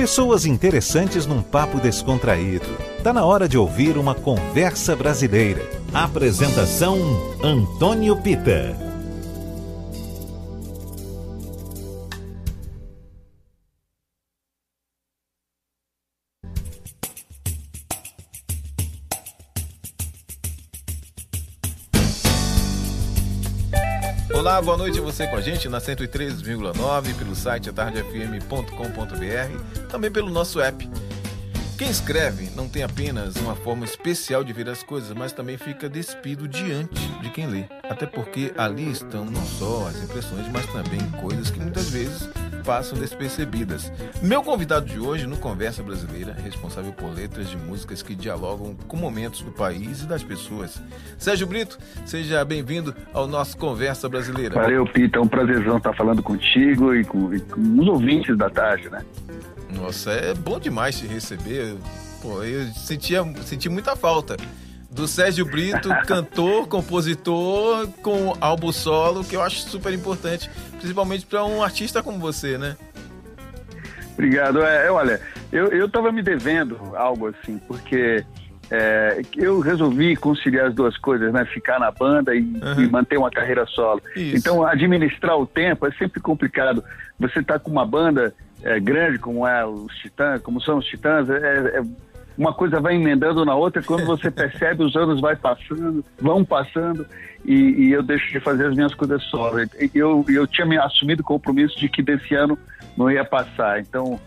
Pessoas interessantes num papo descontraído. Tá na hora de ouvir uma conversa brasileira. Apresentação Antônio Pita. Boa noite você com a gente na 103,9 pelo site atardefm.com.br, também pelo nosso app. Quem escreve não tem apenas uma forma especial de ver as coisas, mas também fica despido diante de quem lê. Até porque ali estão não só as impressões, mas também coisas que muitas vezes passam despercebidas. Meu convidado de hoje no Conversa Brasileira responsável por letras de músicas que dialogam com momentos do país e das pessoas. Sérgio Brito, seja bem-vindo ao nosso Conversa Brasileira. Valeu, Pita. É um prazerzão estar falando contigo e com, e com os ouvintes da tarde, né? Nossa, é bom demais te receber. Pô, eu sentia, senti muita falta do Sérgio Brito, cantor, compositor, com álbum solo, que eu acho super importante, principalmente para um artista como você, né? Obrigado. É, olha, eu, eu tava me devendo algo assim, porque é, eu resolvi conciliar as duas coisas, né? Ficar na banda e, uhum. e manter uma carreira solo. Isso. Então, administrar o tempo é sempre complicado. Você tá com uma banda é, grande como é os Titãs, como são os Titãs, é, é uma coisa vai emendando na outra, quando você percebe, os anos vai passando, vão passando, e, e eu deixo de fazer as minhas coisas só. Eu, eu tinha me assumido o compromisso de que desse ano não ia passar, então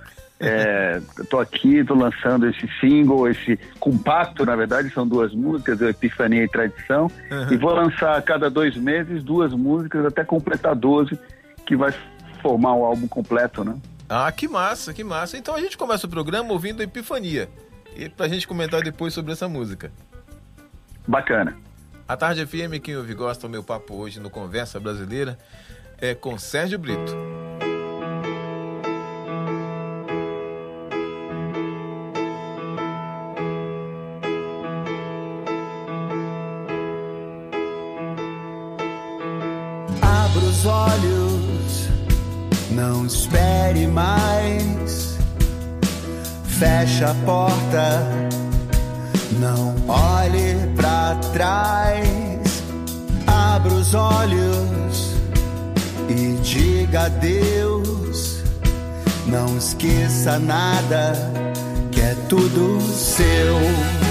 estou é, aqui, estou lançando esse single, esse compacto, na verdade, são duas músicas, Epifania e Tradição, uhum. e vou lançar a cada dois meses duas músicas até completar 12, que vai formar o álbum completo, né? Ah, que massa, que massa. Então a gente começa o programa ouvindo Epifania e pra gente comentar depois sobre essa música. Bacana. A Tarde FM, quem ouve gosta, o meu papo hoje no Conversa Brasileira é com Sérgio Brito. Abra os olhos, não espere mais fecha a porta, não olhe para trás, abra os olhos e diga adeus. Não esqueça nada, que é tudo seu.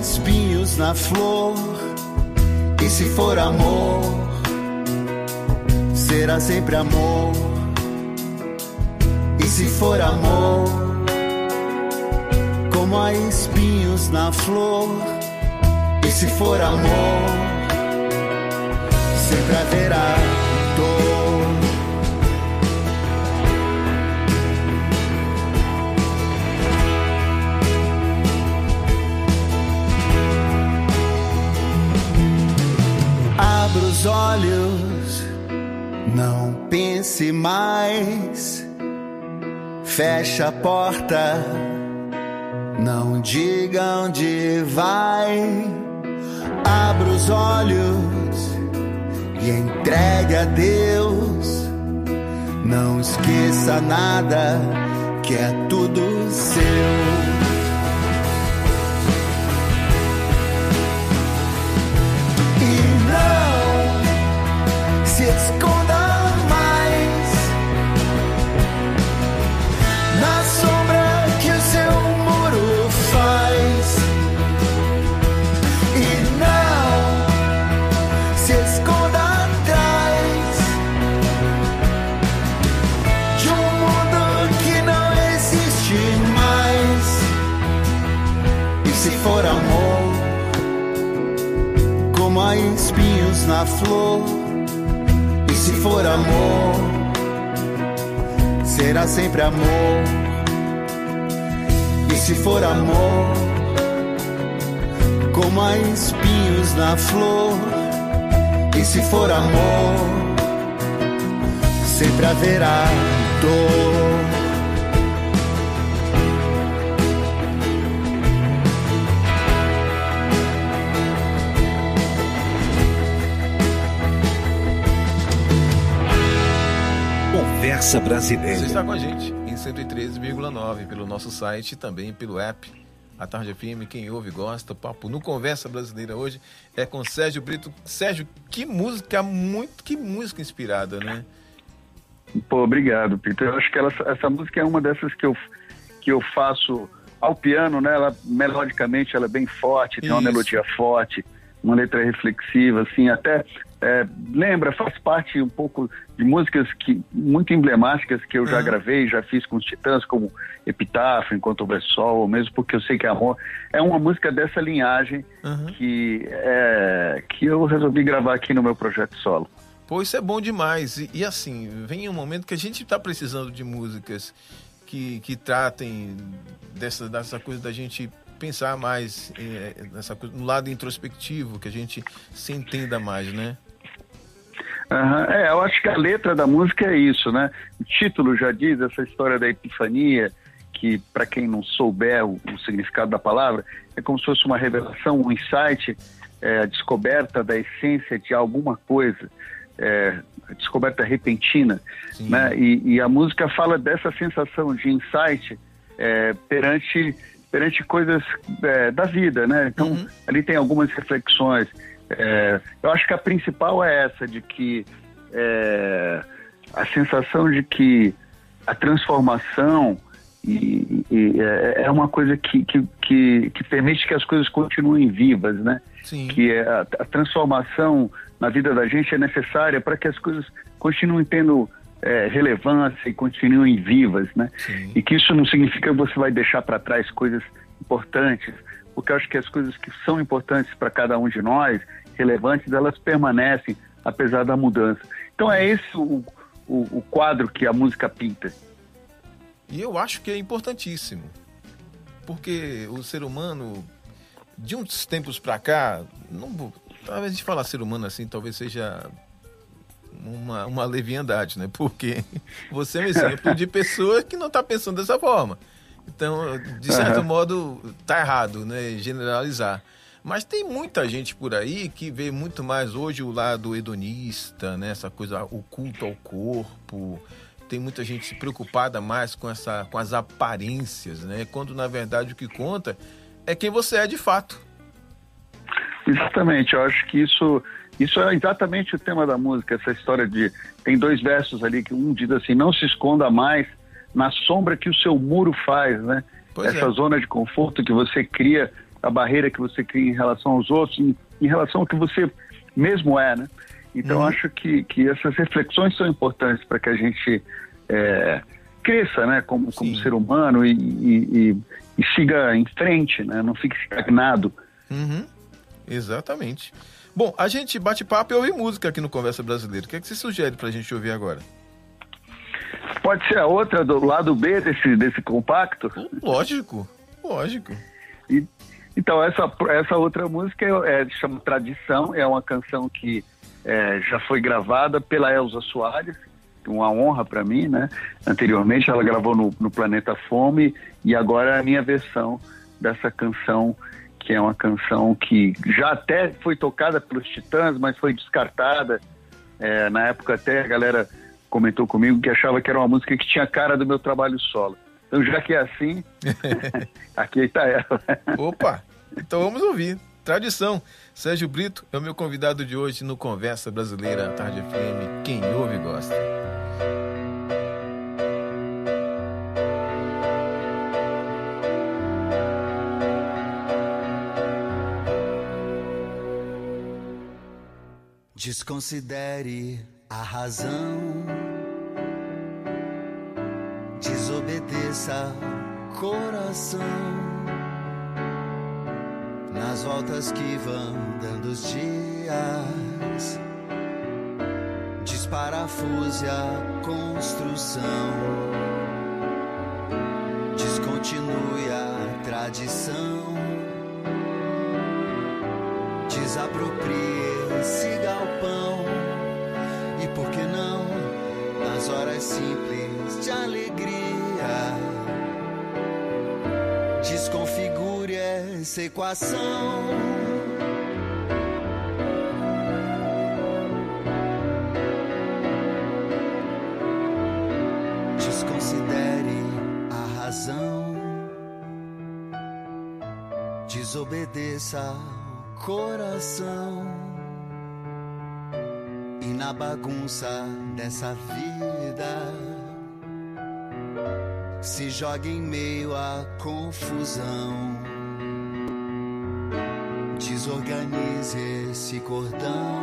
Espinhos na flor. E se for amor, será sempre amor. E se for amor, como há espinhos na flor. E se for amor, sempre haverá os olhos, não pense mais. Fecha a porta, não diga onde vai. Abra os olhos e entregue a Deus. Não esqueça nada, que é tudo seu. Na flor se for amor, será sempre amor. E se for amor, como há espinhos na flor. E se for amor, sempre haverá dor. Conversa Brasileira. Você está com a gente em 113,9 pelo nosso site e também pelo app. A Tarde FM, quem ouve gosta. Papo no Conversa Brasileira hoje é com Sérgio Brito. Sérgio, que música, muito, que música inspirada, né? Pô, obrigado, Peter. Eu acho que ela, essa música é uma dessas que eu, que eu faço ao piano, né? Ela, melodicamente, ela é bem forte, tem Isso. uma melodia forte, uma letra reflexiva, assim, até é, lembra, faz parte um pouco de músicas que muito emblemáticas que eu já uhum. gravei, já fiz com os Titãs, como Epitáfio, Enquanto Houver Sol, mesmo porque eu sei que é amor. É uma música dessa linhagem uhum. que, é, que eu resolvi gravar aqui no meu projeto solo. Pô, isso é bom demais. E, e assim, vem um momento que a gente está precisando de músicas que, que tratem dessa, dessa coisa da gente pensar mais é, nessa coisa, no lado introspectivo, que a gente se entenda mais, né? Uhum. É, eu acho que a letra da música é isso, né? O título já diz essa história da epifania, que para quem não souber o, o, significado da palavra, é como se fosse uma revelação, um insight, é, a descoberta da essência de alguma coisa, é, a descoberta repentina, Sim. né? E, e, a música fala dessa sensação de insight é, perante perante coisas é, da vida, né? Então uhum. ali tem algumas reflexões. É, eu acho que a principal é essa, de que é, a sensação de que a transformação e, e é, é uma coisa que, que, que, que, permite que as coisas continuem vivas, né? Sim. Que é a, a transformação na vida da gente é necessária para que as coisas continuem tendo é, relevância e continuem vivas, né? Sim. E que isso não significa que você vai deixar para trás coisas importantes, porque eu acho que as coisas que são importantes para cada um de nós relevantes, elas permanecem apesar da mudança. Então é esse o, o, o quadro que a música pinta. E eu acho que é importantíssimo, porque o ser humano, de uns tempos para cá, não, talvez gente falar ser humano assim, talvez seja uma, uma leviandade, né? Porque você é um exemplo de pessoa que não está pensando dessa forma. Então, de certo uhum. modo, tá errado, né? Generalizar. Mas tem muita gente por aí que vê muito mais hoje o lado hedonista, né? Essa coisa, o culto ao corpo. Tem muita gente preocupada mais com, essa, com as aparências, né? Quando na verdade o que conta é quem você é de fato. Exatamente, eu acho que isso, isso é exatamente o tema da música, essa história de. Tem dois versos ali que um diz assim: não se esconda mais na sombra que o seu muro faz, né? Pois essa é. zona de conforto que você cria a barreira que você cria em relação aos outros, em, em relação ao que você mesmo é, né? Então uhum. acho que, que essas reflexões são importantes para que a gente é, cresça, né, como, como ser humano e, e, e, e, siga em frente, né? Não fique estagnado. Uhum. Exatamente. Bom, a gente bate papo e ouve música aqui no Conversa Brasileira. O que, é que você sugere para a gente ouvir agora? Pode ser a outra do lado B desse, desse compacto? Lógico, lógico. E, então, essa, essa outra música é, é, chama Tradição, é uma canção que é, já foi gravada pela Elza Soares, uma honra para mim, né? Anteriormente ela gravou no, no, Planeta Fome e agora é a minha versão dessa canção, que é uma canção que já até foi tocada pelos Titãs, mas foi descartada. É, na época até a galera comentou comigo que achava que era uma música que tinha cara do meu trabalho solo. Então, já que é assim, aqui está ela. Opa! Então vamos ouvir. Tradição. Sérgio Brito é o meu convidado de hoje no Conversa Brasileira Tarde FM. Quem ouve gosta. Desconsidere a razão desobedeça coração. Nas voltas que vão dando os dias desparafuse a construção, descontinue a tradição, desaproprie esse galpão. E por que não nas horas simples de alegria. Desconfigure essa equação. desobedeça ao coração na bagunça dessa vida se joga em meio à confusão. Desorganize esse cordão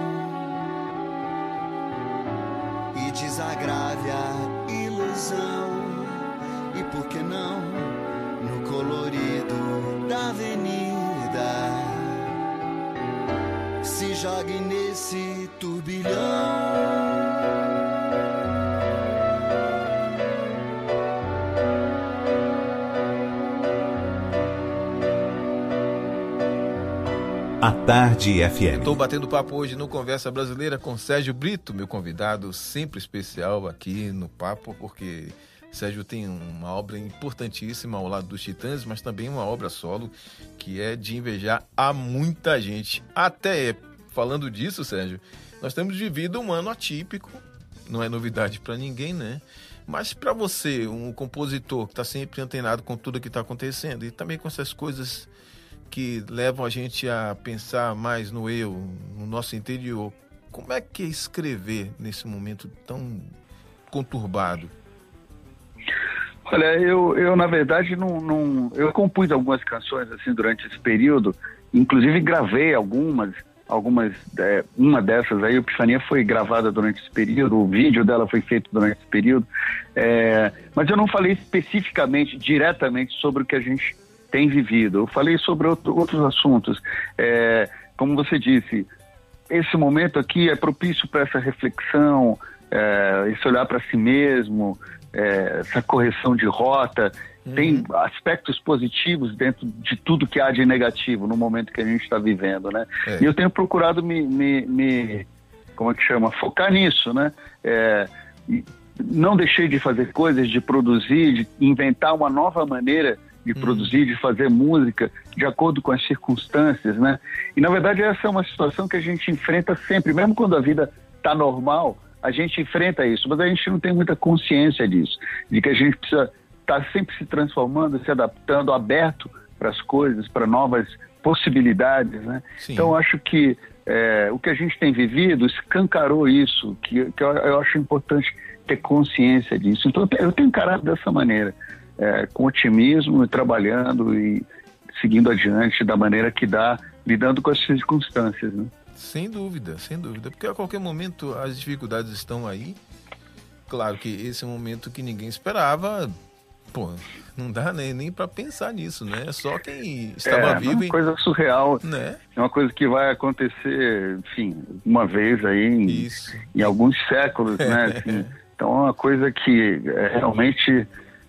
e desagrave a ilusão. E por que não no colorido da avenida? Jogue nesse turbilhão. A Tarde FM. Estou batendo papo hoje no Conversa Brasileira com Sérgio Brito, meu convidado sempre especial aqui no papo, porque Sérgio tem uma obra importantíssima ao lado dos Titãs, mas também uma obra solo que é de invejar a muita gente. Até falando disso, Sérgio, nós temos vivido um ano atípico, não é novidade para ninguém, né? Mas para você, um compositor que está sempre antenado com tudo que está acontecendo e também com essas coisas que levam a gente a pensar mais no eu, no nosso interior, como é que é escrever nesse momento tão conturbado? Olha, eu, eu na verdade não, não, eu compus algumas canções assim durante esse período, inclusive gravei algumas, algumas, é, uma dessas aí, o Epifania foi gravada durante esse período, o vídeo dela foi feito durante esse período, é, mas eu não falei especificamente, diretamente sobre o que a gente tem vivido. Eu falei sobre outro, outros assuntos, é, como você disse, esse momento aqui é propício para essa reflexão, é, esse olhar para si mesmo, é, essa correção de rota, uhum. tem aspectos positivos dentro de tudo que há de negativo no momento que a gente está vivendo, né? É. E eu tenho procurado me, me, me, como é que chama, focar nisso, né? É, não deixei de fazer coisas, de produzir, de inventar uma nova maneira de uhum. produzir, de fazer música de acordo com as circunstâncias, né? E na verdade essa é uma situação que a gente enfrenta sempre, mesmo quando a vida está normal, a gente enfrenta isso, mas a gente não tem muita consciência disso, de que a gente precisa estar tá sempre se transformando, se adaptando, aberto para as coisas, para novas possibilidades, né? Então acho que é, o que a gente tem vivido escancarou isso, que, que eu, eu, acho importante ter consciência disso. Então eu tenho encarado dessa maneira, é, com otimismo, trabalhando e seguindo adiante da maneira que dá, lidando com as circunstâncias, né? Sem dúvida, sem dúvida. Porque a qualquer momento as dificuldades estão aí. Claro que esse é um momento que ninguém esperava. Pô, não dá nem, nem para pensar nisso, né? É só quem estava é, vivo. É uma coisa surreal. Né? É uma coisa que vai acontecer, enfim, uma vez aí em, em alguns séculos, né? Assim, então é uma coisa que é realmente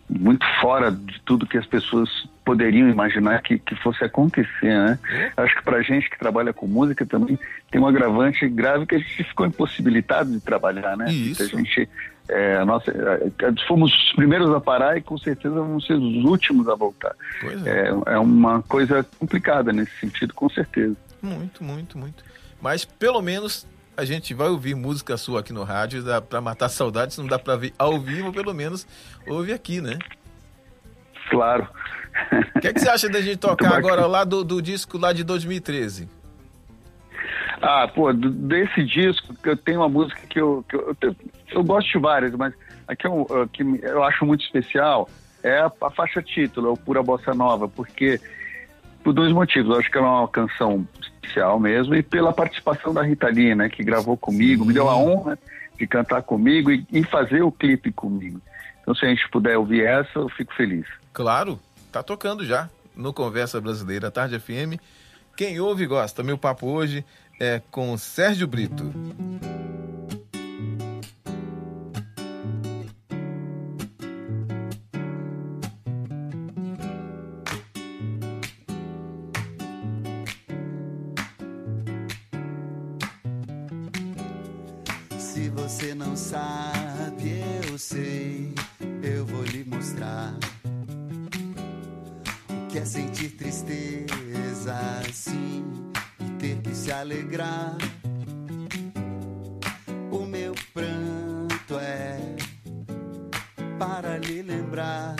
muito fora de tudo que as pessoas poderiam imaginar que, que fosse acontecer, né? É. Acho que pra gente que trabalha com música também tem um agravante grave que a gente ficou impossibilitado de trabalhar, né? Isso. A gente, é, a nossa, é, fomos os primeiros a parar e com certeza vamos ser os últimos a voltar. É. é. é uma coisa complicada nesse sentido, com certeza. Muito, muito, muito. Mas pelo menos a gente vai ouvir música sua aqui no rádio, dá para matar saudades, não dá para ver ao vivo, pelo menos ouve aqui, né? Claro. O que, é que, você acha da gente tocar agora lá do, do, disco lá de 2013? Ah, pô, desse disco, eu tenho uma música que eu, que eu, eu, eu gosto de várias, mas a que eu, que eu acho muito especial é a, a faixa título, é o Pura Bossa Nova, porque por dois motivos. Eu acho que ela é uma canção especial mesmo e pela participação da Rita Lee, né, que gravou comigo, Sim. me deu a honra de cantar comigo e, e, fazer o clipe comigo. Então, se a gente puder ouvir essa, eu fico feliz. Claro, tá tocando já no Conversa Brasileira Tarde FM. Quem ouve gosta. Meu papo hoje é com Sérgio Brito. Sabe, eu sei, eu vou lhe mostrar. O que é sentir tristeza assim e ter que se alegrar? O meu pranto é para lhe lembrar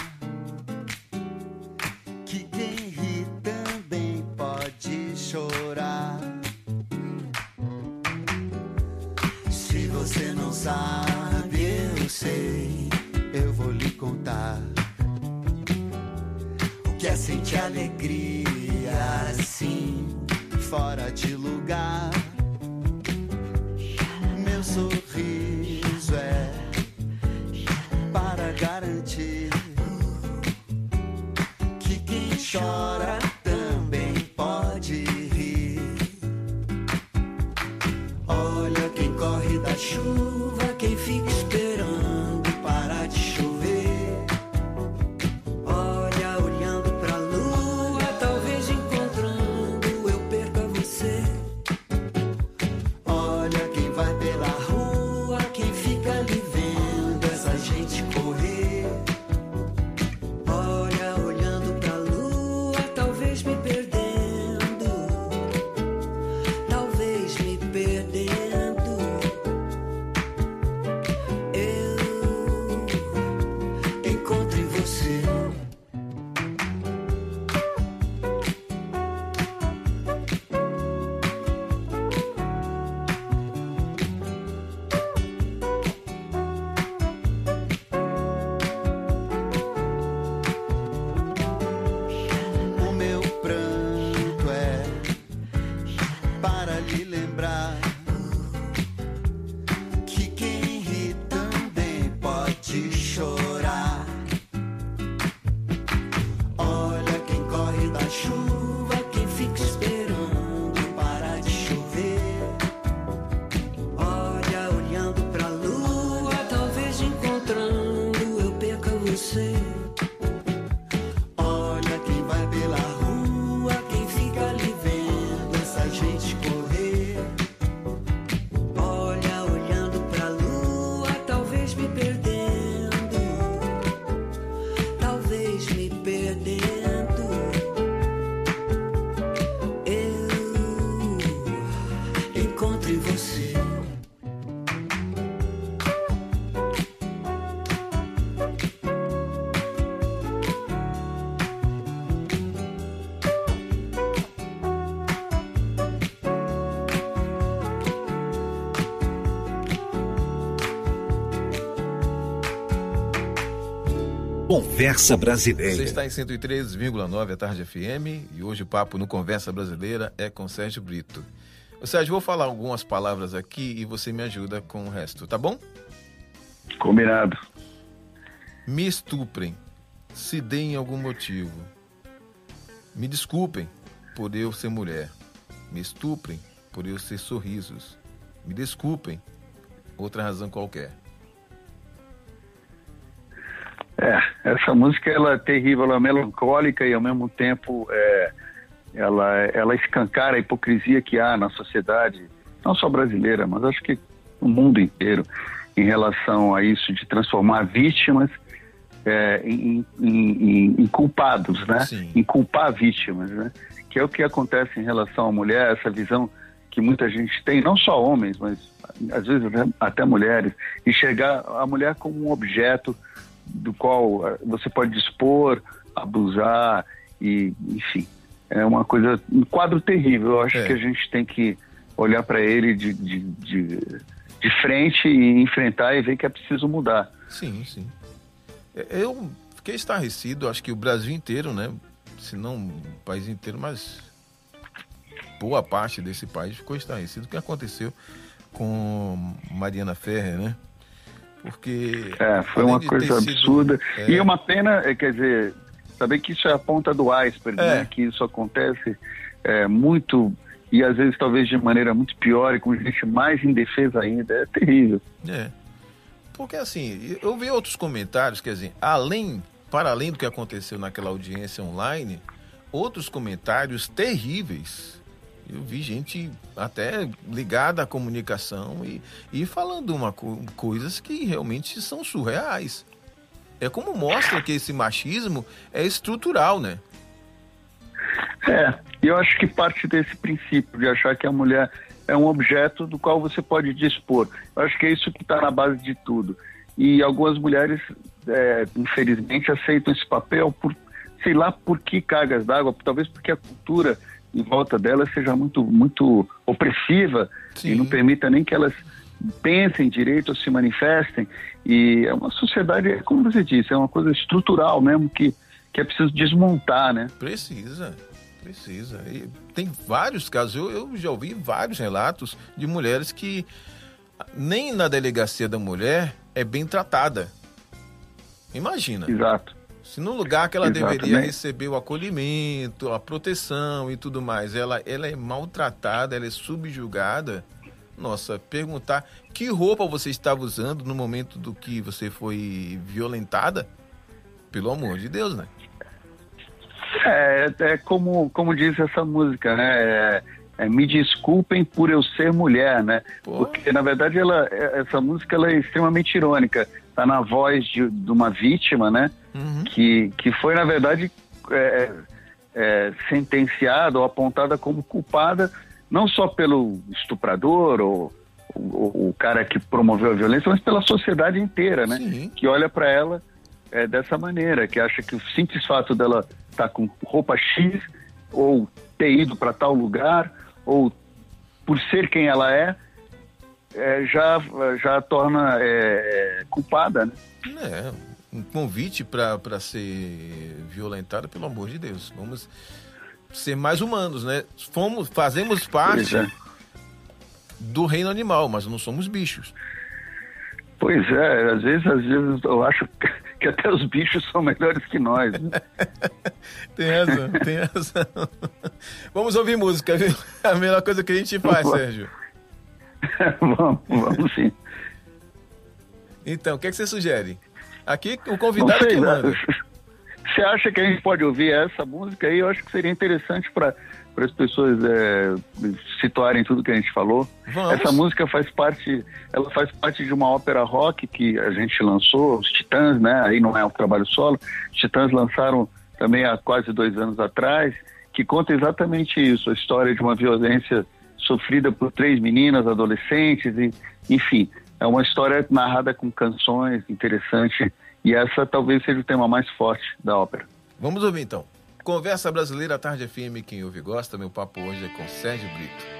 Conversa Você Brasileira. está em 103,9 à tarde FM e hoje o papo no Conversa Brasileira é com Sérgio Brito. Ô, Sérgio, vou falar algumas palavras aqui e você me ajuda com o resto, tá bom? Combinado. Me estuprem, se deem algum motivo. Me desculpem por eu ser mulher. Me estuprem por eu ser sorrisos. Me desculpem, outra razão qualquer. É, essa música ela é terrível, ela é melancólica e ao mesmo tempo é, ela, ela escancara a hipocrisia que há na sociedade, não só brasileira, mas acho que no mundo inteiro, em relação a isso de transformar vítimas é, em, em- em- em culpados, né? Sim. Em culpar vítimas, né? Que é o que acontece em relação à mulher, essa visão que muita gente tem, não só homens, mas às vezes até, mulheres, enxergar a mulher como um objeto do qual eh, você pode dispor, abusar e, enfim, é uma coisa, um quadro terrível. Eu acho É. que a gente tem que olhar para ele de, de, de, de frente e enfrentar e ver que é preciso mudar. Sim, sim. É, Eu fiquei estarrecido, acho que o Brasil inteiro, né? Se não o país inteiro, mas boa parte desse país ficou estarrecido. O que aconteceu com Mariana Ferrer, né? Porque. É, foi uma coisa ter sido- absurda. é, E é uma pena, é, quer dizer, saber que isso é a ponta do iceberg, É. né? Que isso acontece é, muito, e às vezes talvez de maneira muito pior e com gente mais indefesa ainda. É terrível. É. Porque assim, eu vi outros comentários, quer dizer, além, para além do que aconteceu naquela audiência online, outros comentários terríveis Eu vi gente até ligada à comunicação e, e falando uma, coisas que realmente são surreais. É como mostra que esse machismo é estrutural, né? É, eu acho que parte desse princípio de achar que a mulher é um objeto do qual você pode dispor. Eu acho que é isso que está na base de tudo. E algumas mulheres, é, infelizmente, aceitam esse papel por, sei lá, por que cargas d'água, talvez porque a cultura em volta delas seja muito, muito opressiva Sim. e não permita nem que elas pensem direito ou se manifestem. E é uma sociedade, como você disse, é uma coisa estrutural mesmo que, que é preciso desmontar, né? Precisa, precisa. E tem vários casos, eu, eu já ouvi vários relatos de mulheres que nem na delegacia da mulher é bem tratada. Imagina. Exato. Se no lugar que ela Exatamente. deveria receber o acolhimento, a proteção e tudo mais, ela, ela é maltratada, ela é subjugada, nossa, perguntar que roupa você estava usando no momento do que você foi violentada, pelo amor de Deus, né? É, é como, como diz essa música, né? É, é, me desculpem por eu ser mulher, né? Pô. Porque na verdade ela, é, essa música ela é extremamente irônica. Tá na voz de, de uma vítima, né? Uhum. Que, que foi na verdade é, é, sentenciada ou apontada como culpada não só pelo estuprador ou o, o, cara que promoveu a violência, mas pela sociedade inteira, né? Sim. Que olha para ela é, dessa maneira, que acha que o simples fato dela estar tá com roupa X ou ter ido para tal lugar ou por ser quem ela é, é já, já torna é, culpada, né? É, um convite para ser violentada, pelo amor de Deus. Vamos ser mais humanos, né? Fomos, fazemos parte é. do reino animal, mas não somos bichos. Pois é, às vezes, às vezes eu acho que até os bichos são melhores que nós. Né? tem razão, tem razão. Vamos ouvir música, viu? A melhor coisa que a gente faz, Sérgio. vamos, vamos sim. Então, o que, é que você sugere? Aqui o convidado sei, que manda. Você acha que a gente pode ouvir essa música aí? Eu acho que seria interessante para para as pessoas é, situarem tudo que a gente falou. Vamos. Essa música faz parte, ela faz parte de uma ópera rock que a gente lançou, os Titãs, né? Aí não é um trabalho solo. Os Titãs lançaram também há quase dois anos atrás, que conta exatamente isso, a história de uma violência sofrida por três meninas, adolescentes, e, enfim, é uma história narrada com canções interessante e essa talvez seja o tema mais forte da ópera. Vamos ouvir então. Conversa Brasileira Tarde FM, quem ouve gosta. Meu papo hoje é com Sérgio Brito.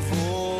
por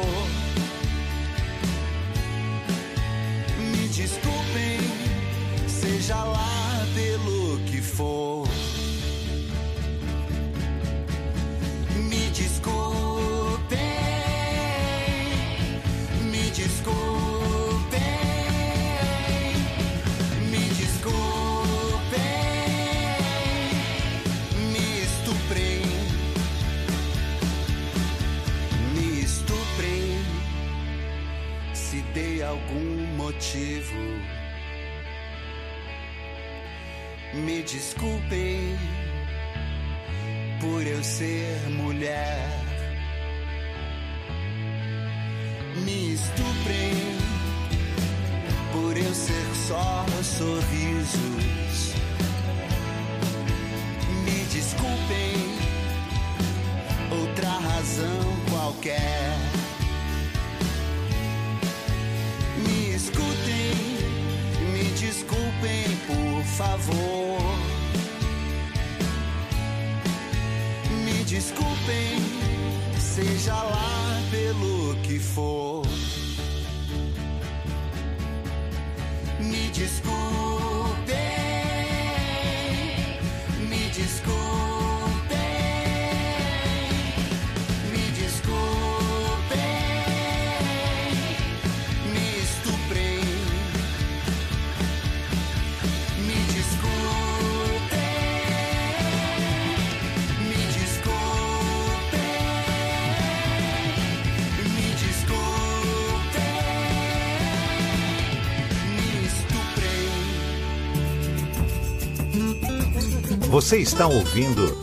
Você está ouvindo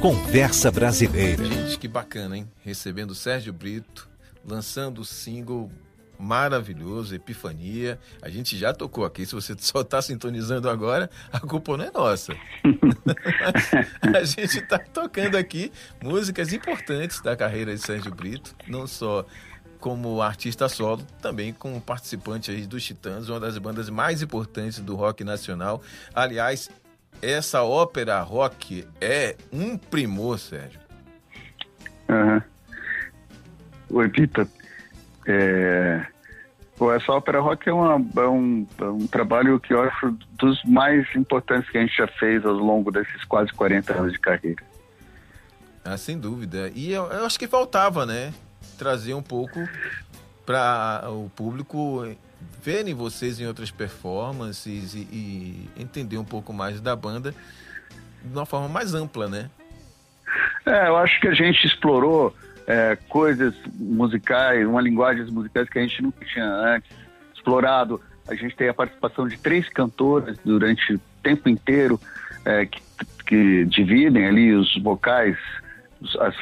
Conversa Brasileira. Gente, que bacana, hein? Recebendo o Sérgio Brito, lançando o single maravilhoso, Epifania. A gente já tocou aqui. Se você só está sintonizando agora, a culpa não é nossa. a gente está tocando aqui músicas importantes da carreira de Sérgio Brito, não só como artista solo, também como participante aí dos Titãs, uma das bandas mais importantes do rock nacional. Aliás, essa ópera rock é um primor, Sérgio. Aham. Oi, Pita. É... Pô, essa ópera rock é, uma- é um, é um trabalho que eu acho dos mais importantes que a gente já fez ao longo desses quase 40 anos de carreira. Ah, sem dúvida. E eu, eu acho que faltava, né? Trazer um pouco para o público verem vocês em outras performances e, e entender um pouco mais da banda de uma forma mais ampla, né? É, eu acho que a gente explorou é, coisas musicais, uma linguagem musicais que a gente nunca tinha antes explorado. A gente tem a participação de três cantoras durante o tempo inteiro é, que, que dividem ali os vocais, os, as,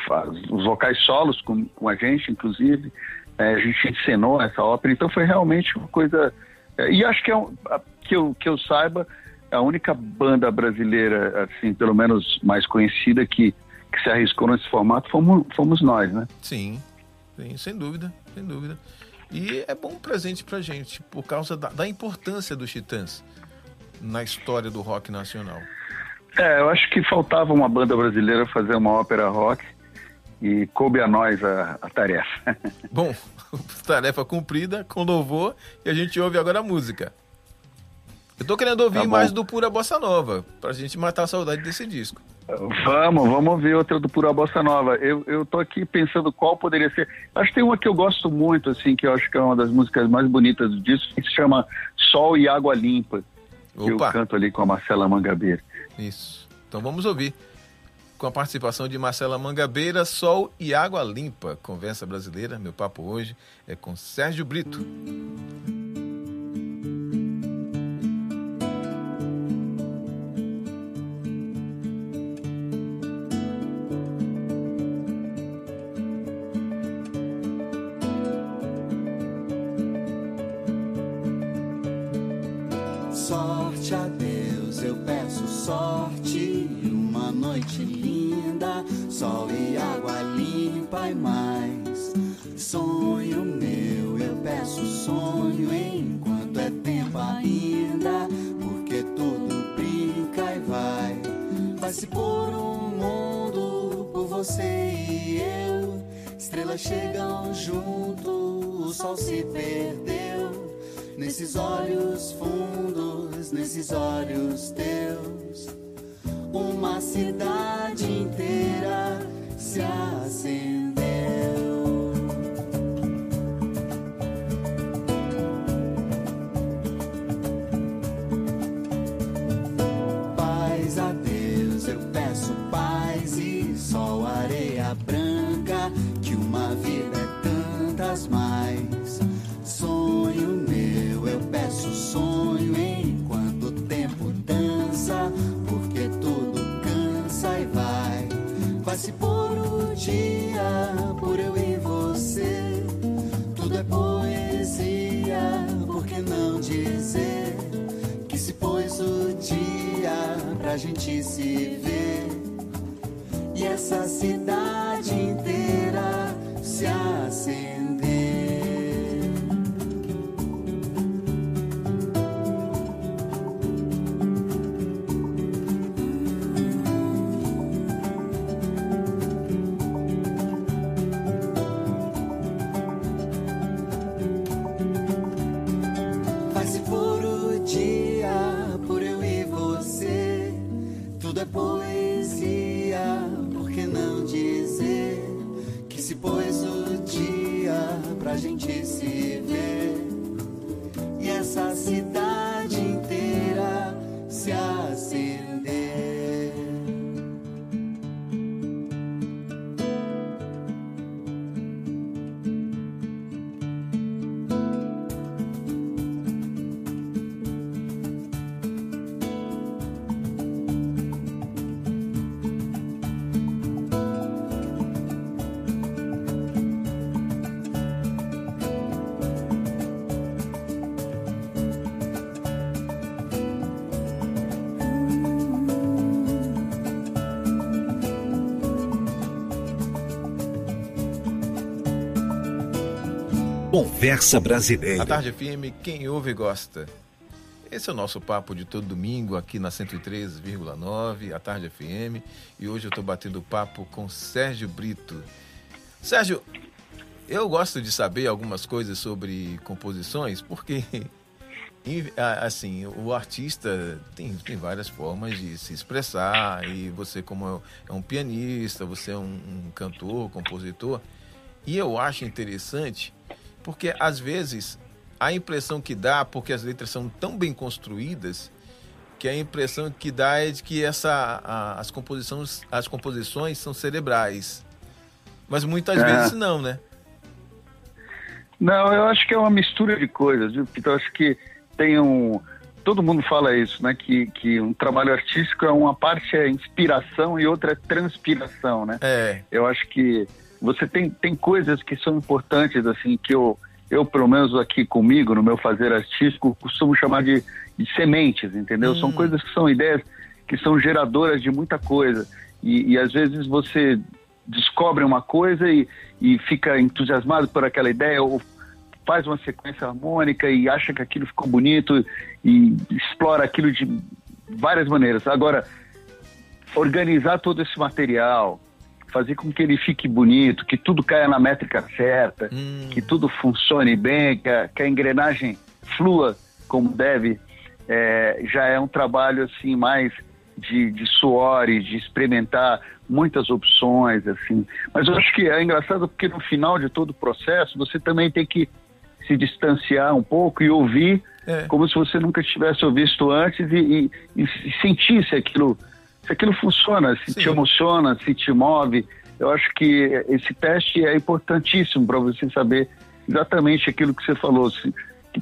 os vocais solos com, com a gente, inclusive. É, a gente encenou essa ópera, então foi realmente uma coisa. é, e acho que é um, que eu, que eu saiba a única banda brasileira, assim, pelo menos mais conhecida que que se arriscou nesse formato fomos, fomos nós, né? Sim, sim, sem dúvida, sem dúvida. E é bom presente pra gente, por causa da, da importância dos Titãs na história do rock nacional. É, eu acho que faltava uma banda brasileira fazer uma ópera rock e coube a nós a, a tarefa. Bom, tarefa cumprida, com louvor, e a gente ouve agora a música. Eu tô querendo ouvir Tá mais do Pura Bossa Nova, pra gente matar a saudade desse disco. vamos, vamos ouvir outra do Pura Bossa Nova. Eu, eu tô aqui pensando qual poderia ser. Acho que tem uma que eu gosto muito, assim, que eu acho que é uma das músicas mais bonitas do disco, que se chama Sol e Água Limpa. Que eu Opa, canto ali com a Marcela Mangabeira. isso. Então vamos ouvir. Com a participação de Marcela Mangabeira, Sol e Água Limpa. Conversa brasileira, meu papo hoje é com Sérgio Brito. Sorte a Deus, eu peço sorte noite linda, sol e água limpa e mais. Sonho meu, eu peço sonho enquanto é tempo ainda, porque tudo brinca e vai. Vai-se por um mundo por você e eu. Estrelas chegam junto, o sol se perdeu. Nesses olhos fundos, nesses olhos teus, uma cidade inteira se acendeu. Se pôs o dia pra gente se ver? E essa cidade inteira gente se vê e essa cidade Conversa Brasileira. A Tarde FM, quem ouve gosta. Esse é o nosso papo de todo domingo aqui na 103,9, a Tarde FM. E hoje eu estou batendo papo com Sérgio Brito. Sérgio, eu gosto de saber algumas coisas sobre composições, porque assim, o artista tem, tem várias formas de se expressar, e você, como é um pianista, você é um, um cantor, compositor, e eu acho interessante porque às vezes a impressão que dá, porque as letras são tão bem construídas, que a impressão que dá é de que essa, a, as, composições, as composições são cerebrais. Mas muitas é. vezes não, né? Não, eu acho que é uma mistura de coisas, viu? Porque eu acho que tem um. Todo mundo fala isso, né? Que, que um trabalho artístico é uma parte é inspiração e outra é transpiração, né? É. Eu acho que você tem, tem coisas que são importantes, assim, que eu, eu, pelo menos aqui comigo, no meu fazer artístico, costumo chamar de, de sementes, entendeu? Hum. São coisas que são ideias que são geradoras de muita coisa. E, e às vezes você descobre uma coisa e, e fica entusiasmado por aquela ideia, ou faz uma sequência harmônica e acha que aquilo ficou bonito e explora aquilo de várias maneiras. Agora, organizar todo esse material, fazer com que ele fique bonito, que tudo caia na métrica certa, hum. que tudo funcione bem, que a, que a engrenagem flua como deve, é, já é um trabalho assim mais de, de suor e de experimentar muitas opções assim. Mas eu acho que é engraçado porque no final de todo o processo você também tem que se distanciar um pouco e ouvir é. como se você nunca tivesse ouvido antes e, e, e sentisse aquilo se aquilo funciona, se Sim. te emociona, se te move. Eu acho que esse teste é importantíssimo para você saber exatamente aquilo que você falou,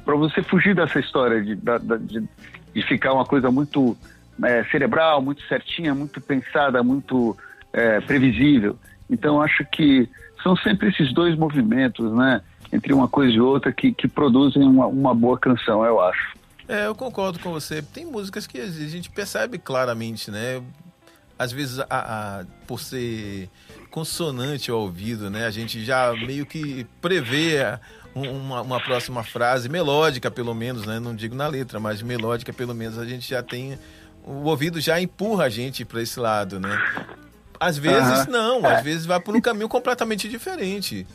para você fugir dessa história de, de, de ficar uma coisa muito é, cerebral, muito certinha, muito pensada, muito é, previsível. Então, acho que são sempre esses dois movimentos, né, entre uma coisa e outra, que, que produzem uma, uma boa canção, eu acho. É, eu concordo com você. Tem músicas que a gente percebe claramente, né? Às vezes, a, a, por ser consonante ao ouvido, né? A gente já meio que prevê uma, uma, próxima frase, melódica pelo menos, né? Não digo na letra, mas melódica pelo menos a gente já tem... O ouvido já empurra a gente para esse lado, né? Às vezes não, às vezes vai por um caminho completamente diferente.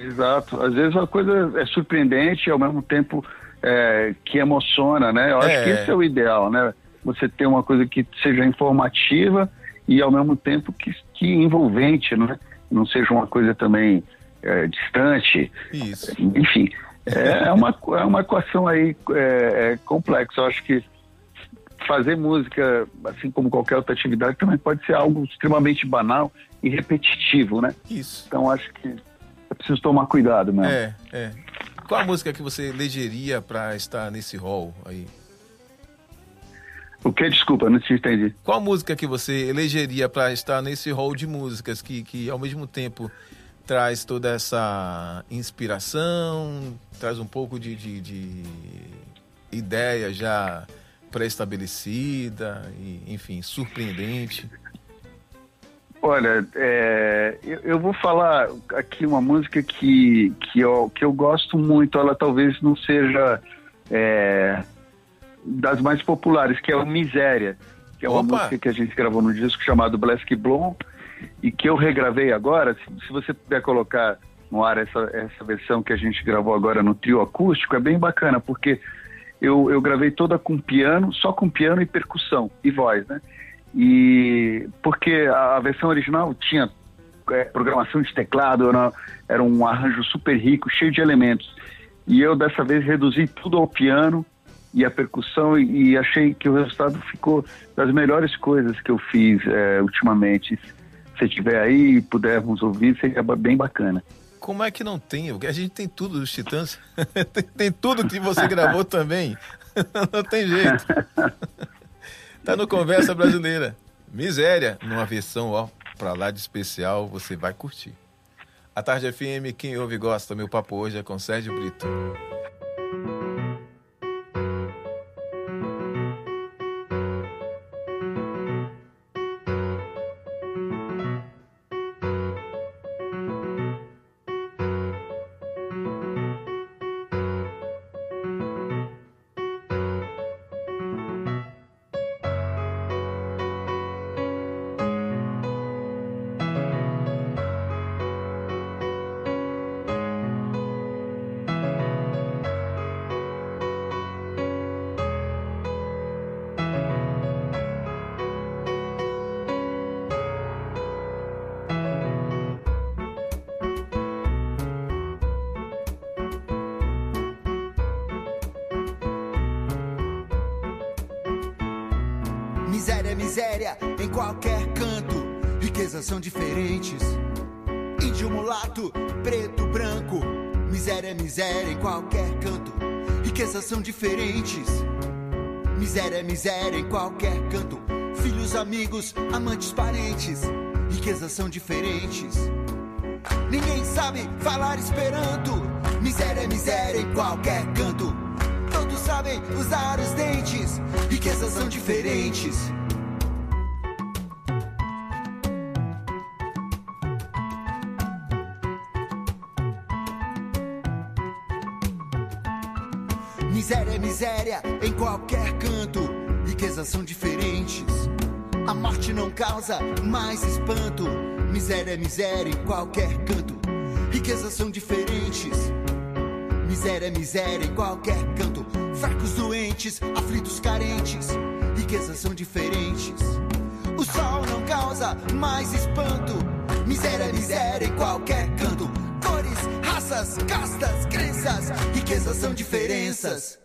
Exato. Às vezes a coisa é surpreendente e ao mesmo tempo é, que emociona, né? Eu acho é. que esse é o ideal, né? Você ter uma coisa que seja informativa e ao mesmo tempo que, que envolvente, né? Não seja uma coisa também é, distante. Isso. Enfim, é, é uma, é uma equação aí é, é complexa. Eu acho que fazer música, assim como qualquer outra atividade, também pode ser algo extremamente banal e repetitivo, né? Isso. Então acho que é preciso tomar cuidado mesmo. É, é. Qual a música que você elegeria para estar nesse hall aí? O que? Desculpa, não te entendi. Qual música que você elegeria para estar nesse hall de músicas que, que ao mesmo tempo traz toda essa inspiração, traz um pouco de, de, de ideia já pré-estabelecida enfim, surpreendente? Olha, é, eu, eu, vou falar aqui uma música que, que, eu, que eu gosto muito. Ela talvez não seja é, das mais populares, que é o Miséria, que é uma Opa. música que a gente gravou no disco chamado Blask Blond e que eu regravei agora. Se, se, você puder colocar no ar essa, essa versão que a gente gravou agora no trio acústico, é bem bacana, porque eu, eu gravei toda com piano, só com piano e percussão e voz, né? E porque a, versão original tinha é, programação de teclado, era, era um arranjo super rico, cheio de elementos. E eu dessa vez reduzi tudo ao piano e a percussão e, e achei que o resultado ficou das melhores coisas que eu fiz é, ultimamente. Se tiver aí e pudermos ouvir, seria bem bacana. Como é que não tem? A gente tem tudo dos Titãs. tem, tem, tudo que você gravou também. não tem jeito. tá no Conversa Brasileira. Miséria, numa versão, ó, pra lá de especial, você vai curtir. A Tarde FM, quem ouve gosta. Meu papo hoje é com Sérgio Brito. Miséria em qualquer canto. Filhos, amigos, amantes, parentes. Riquezas são diferentes. Ninguém sabe falar esperanto. Miséria, miséria em qualquer canto. Todos sabem usar os dentes. Riquezas são diferentes. Miséria é miséria em qualquer canto. Riquezas são diferentes. A morte não causa mais espanto. Miséria é miséria em qualquer canto. Riquezas são diferentes. Miséria é miséria em qualquer canto. Fracos, doentes, aflitos, carentes. Riquezas são diferentes. O sol não causa mais espanto. Miséria é miséria em qualquer canto. Cores, raças, castas, crenças. Riquezas são diferenças.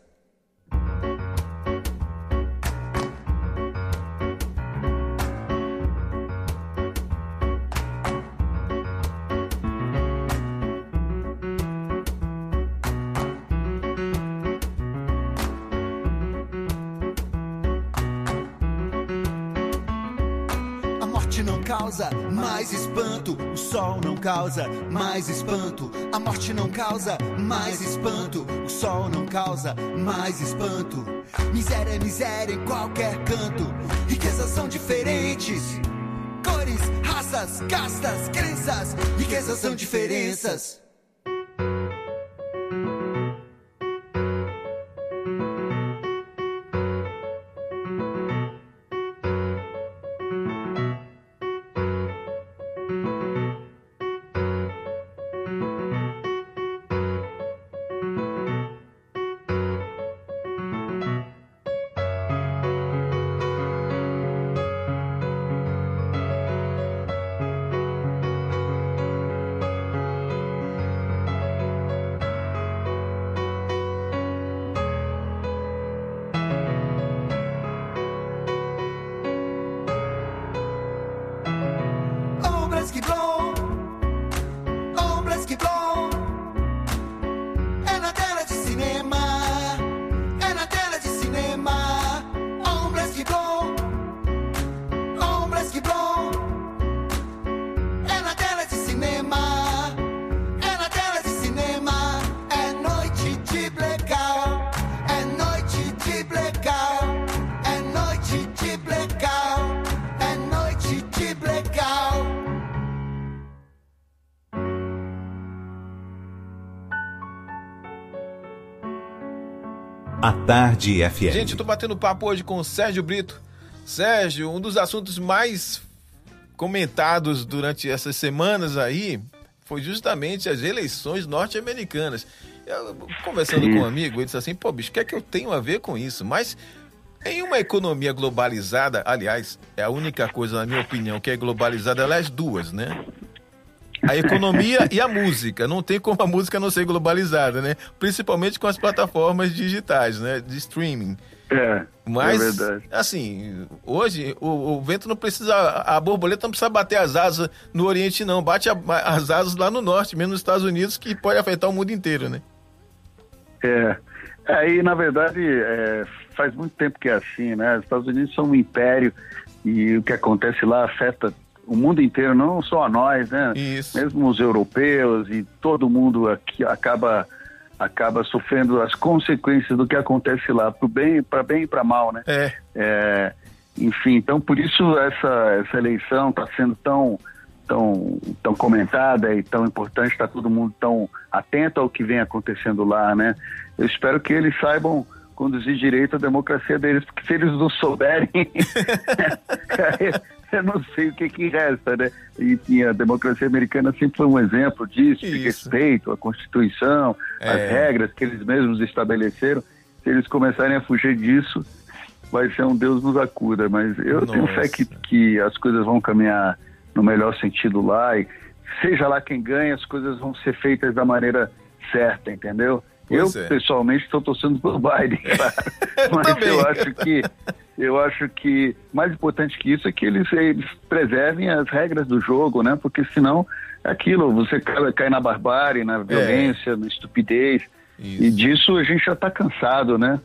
Mais espanto. O sol não causa mais espanto. A morte não causa mais espanto. O sol não causa mais espanto. Miséria é miséria em qualquer canto. Riquezas são diferentes. Cores, raças, castas, crenças. Riquezas são diferenças. Tarde FM. Gente, eu tô batendo papo hoje com o Sérgio Brito. Sérgio, um dos assuntos mais comentados durante essas semanas aí foi justamente as eleições norte-americanas. Conversando com um amigo, ele disse assim, pô, bicho, o que é que eu tenho a ver com isso? Mas em uma economia globalizada, aliás, é a única coisa, na minha opinião, que é globalizada, as duas, né? A economia e a música. Não tem como a música não ser globalizada, né? Principalmente com as plataformas digitais, né? De streaming. É, Mas, é verdade. assim, hoje o, o vento não precisa, a borboleta não precisa bater as asas no Oriente, não. Bate a, as asas lá no Norte, mesmo nos Estados Unidos, que pode afetar o mundo inteiro, né? É. Aí, na verdade, é, faz muito tempo que é assim, né? Os Estados Unidos são um império e o que acontece lá afeta o mundo inteiro, não só a nós, né? Isso. Mesmo os europeus e todo mundo aqui acaba acaba sofrendo as consequências do que acontece lá, para bem, para bem e para mal, né? É. É, enfim, então por isso essa, essa eleição está sendo tão, tão, tão comentada e tão importante, está todo mundo tão atento ao que vem acontecendo lá, né? Eu espero que eles saibam conduzir direito a democracia deles, porque se eles não souberem, não sei o que, que resta, né? Enfim, a democracia americana sempre foi um exemplo disso, de respeito à Constituição, É. às regras que eles mesmos estabeleceram. Se eles começarem a fugir disso, vai ser um Deus nos acuda. Mas eu tenho fé Nossa. que, que as coisas vão caminhar no melhor sentido lá e seja lá quem ganha, as coisas vão ser feitas da maneira certa, entendeu? Pois eu, é. pessoalmente, estou torcendo pelo Biden, claro. Mas eu acho que eu acho que mais importante que isso é que eles, eles preservem as regras do jogo, né? Porque senão é aquilo, você cai, cai na barbárie, na violência, na estupidez. Isso. E disso a gente já está cansado, né?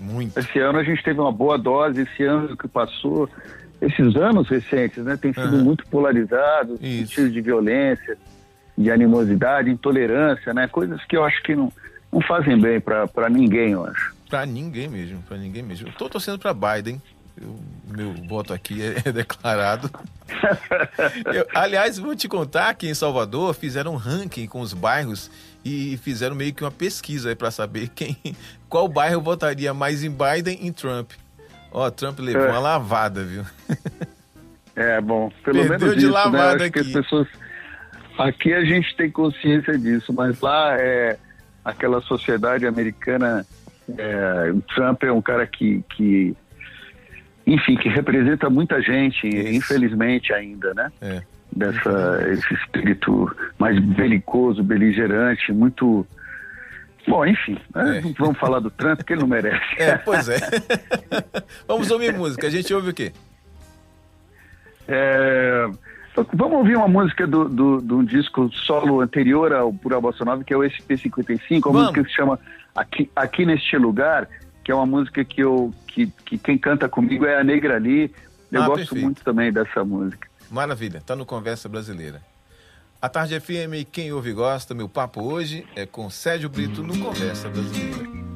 Muito. Esse ano a gente teve uma boa dose, esse ano que passou, esses anos recentes, né? Tem sido Aham. muito polarizados, Isso. sentido de violência, de animosidade, intolerância, né? Coisas que eu acho que não, não fazem bem para ninguém, eu acho. Pra ninguém mesmo, pra ninguém mesmo. Eu tô torcendo pra Biden. Eu- meu voto aqui é, é declarado. Eu- aliás, vou te contar que em Salvador fizeram um ranking com os bairros e fizeram meio que uma pesquisa pra saber quem, qual bairro votaria mais em Biden e em Trump. Ó, Trump levou É. uma lavada, viu? É, bom, pelo Perdeu menos de isso, né? lavada as aqui. pessoas... Aqui a gente tem consciência disso, mas lá é aquela sociedade americana... é, o Trump é um cara que, que, enfim, que representa muita gente, Isso. infelizmente ainda, né? É. Dessa, esse espírito mais belicoso, beligerante, muito... Bom, enfim, né? É. não vamos falar do Trump, que ele não merece. É, pois é. Vamos ouvir música. A gente ouve o quê? É, vamos ouvir uma música do, do, do disco solo anterior ao Pura Bossa Nova, que é o SP55, uma Vamos. música que se chama Aqui, Aqui Neste Lugar, que é uma música que, eu, que, que quem canta comigo é a Negra Lee. Eu Ah, gosto perfeito. muito também dessa música. Maravilha, tá no Conversa Brasileira. A Tarde FM, quem ouve e gosta, meu papo hoje é com Sérgio Brito no Conversa Brasileira.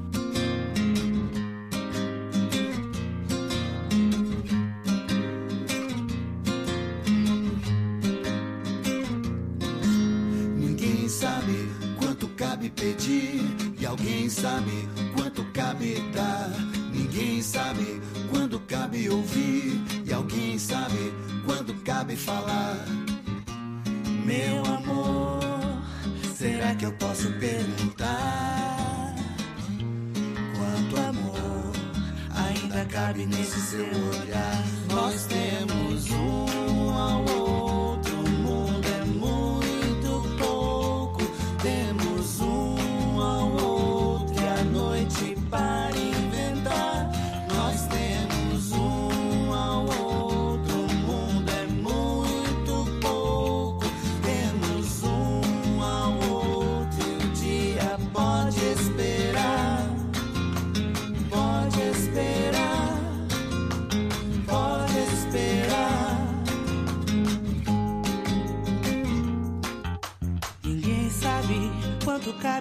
Cabe pedir e alguém sabe quanto cabe dar. Ninguém sabe quando cabe ouvir e alguém sabe quando cabe falar. Meu amor, será que eu posso perguntar quanto amor ainda cabe nesse seu olhar? Nós temos um ao outro,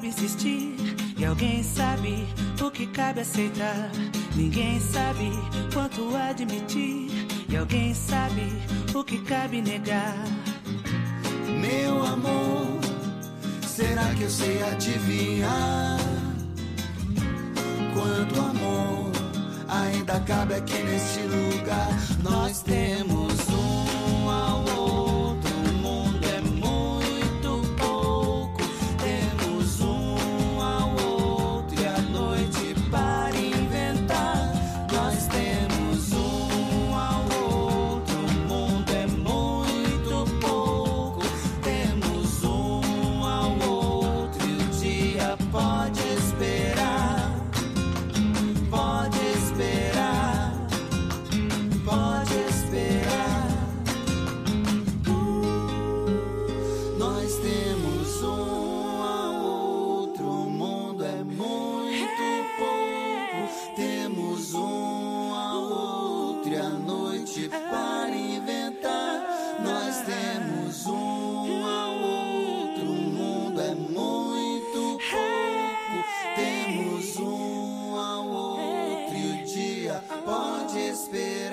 cabe insistir e alguém sabe o que cabe aceitar. Ninguém sabe quanto admitir e alguém sabe o que cabe negar. Meu amor, será que eu sei adivinhar? Quanto amor ainda cabe aqui neste lugar? Nós temos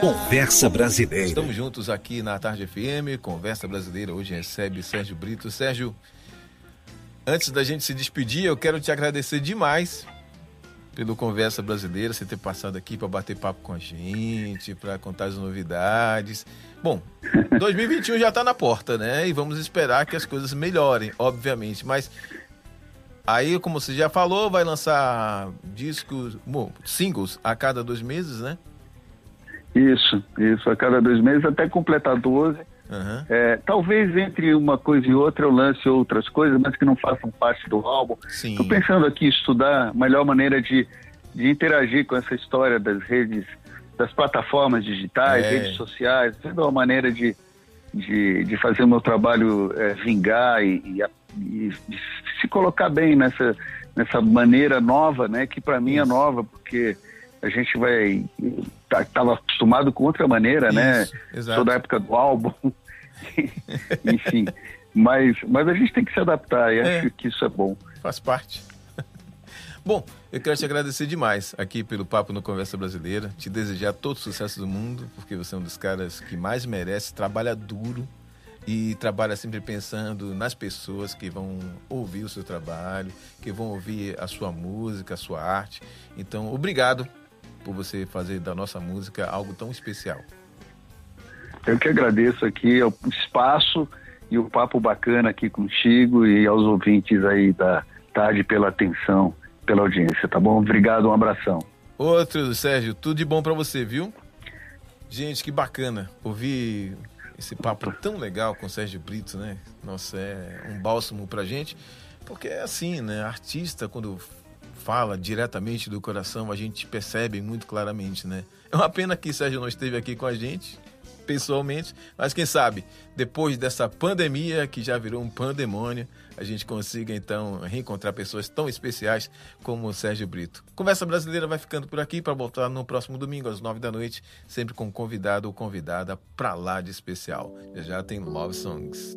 Conversa Brasileira. Estamos juntos aqui na Tarde FM, Conversa Brasileira. Hoje recebe Sérgio Brito. Sérgio, antes da gente se despedir, eu quero te agradecer demais pelo Conversa Brasileira, você ter passado aqui para bater papo com a gente, para contar as novidades. Bom, 2021 já está na porta, né? E vamos esperar que as coisas melhorem, obviamente. Mas aí, como você já falou, vai lançar discos, bom, singles a cada dois meses, né? Isso, isso, a cada dois meses até completar 12. Uhum. É, talvez entre uma coisa e outra eu lance outras coisas, mas que não façam parte do álbum. Estou pensando aqui estudar a melhor maneira de, de interagir com essa história das redes, das plataformas digitais, é. redes sociais, vendo uma maneira de, de, de, fazer o meu trabalho é, vingar e, e, e, se colocar bem nessa, nessa maneira nova, né? Que para mim é nova, porque a gente vai estava tá, acostumado com outra maneira, né? Isso, né? Exato. Sou da época do álbum, enfim. Mas, mas a gente tem que se adaptar e é, acho que isso é bom. Faz parte. Bom, eu quero te agradecer demais aqui pelo Papo no Conversa Brasileira, te desejar todo o sucesso do mundo, porque você é um dos caras que mais merece, trabalha duro e trabalha sempre pensando nas pessoas que vão ouvir o seu trabalho, que vão ouvir a sua música, a sua arte. Então, obrigado por você fazer da nossa música algo tão especial. Eu que agradeço aqui o espaço e o papo bacana aqui contigo e aos ouvintes aí da tarde pela atenção, pela audiência, tá bom? Obrigado, um abração. Outro, Sérgio, tudo de bom para você, viu? Gente, que bacana ouvir esse papo tão legal com o Sérgio Brito, né? Nossa, é um bálsamo pra gente, porque é assim, né? Artista, quando fala diretamente do coração, a gente percebe muito claramente, né? É uma pena que Sérgio não esteve aqui com a gente pessoalmente, mas quem sabe, depois dessa pandemia que já virou um pandemônio, a gente consiga então reencontrar pessoas tão especiais como o Sérgio Brito. Conversa Brasileira vai ficando por aqui para voltar no próximo domingo às nove da noite, sempre com convidado ou convidada para lá de especial. Já já tem Love Songs.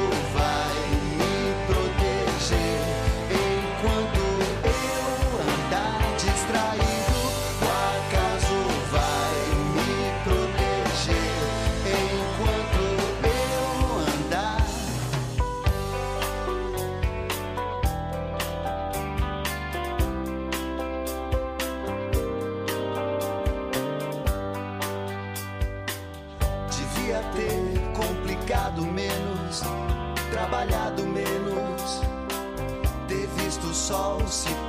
sol se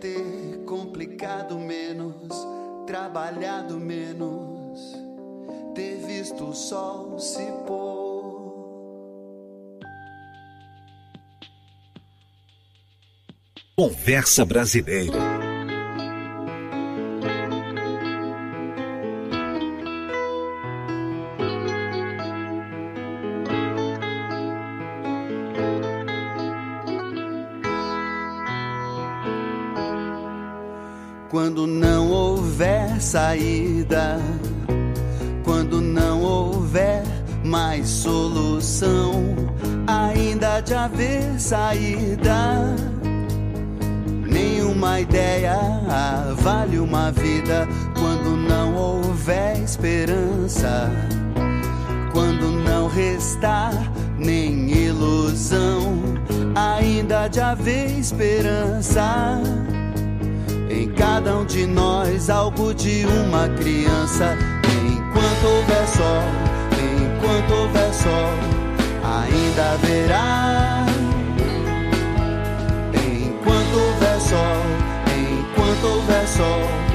ter complicado menos, trabalhado menos, ter visto o sol se pôr. Conversa Brasileira. Saída, quando não houver mais solução, ainda de haver saída. Nenhuma ideia vale uma vida quando não houver esperança, quando não restar nem ilusão, ainda de haver esperança. Cada um de nós, algo de uma criança. Enquanto houver sol, enquanto houver sol, ainda haverá. Enquanto houver sol, enquanto houver sol.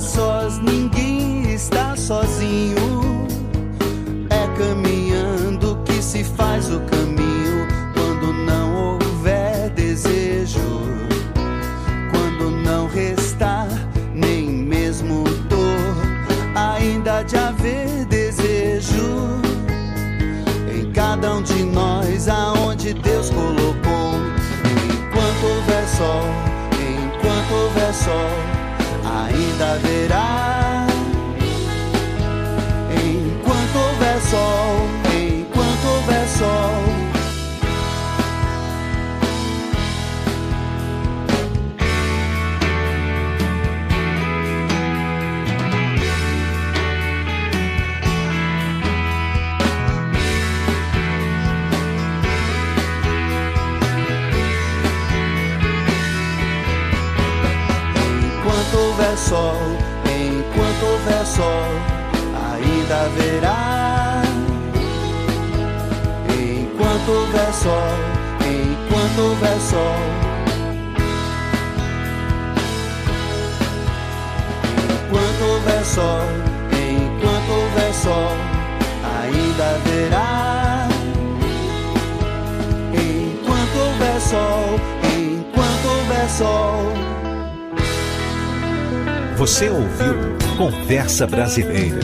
Sós ninguém está sozinho. É caminhando que se faz o caminho quando não houver desejo, quando não restar nem mesmo dor, ainda de haver desejo em cada um de nós, aonde Deus colocou. Enquanto houver sol, enquanto houver sol, ainda haverá. Enquanto houver sol, sol, ainda haverá. Enquanto houver sol, enquanto houver sol. Enquanto houver sol, enquanto houver sol, ainda haverá. Enquanto houver sol, enquanto houver sol. Você ouviu Conversa Brasileira.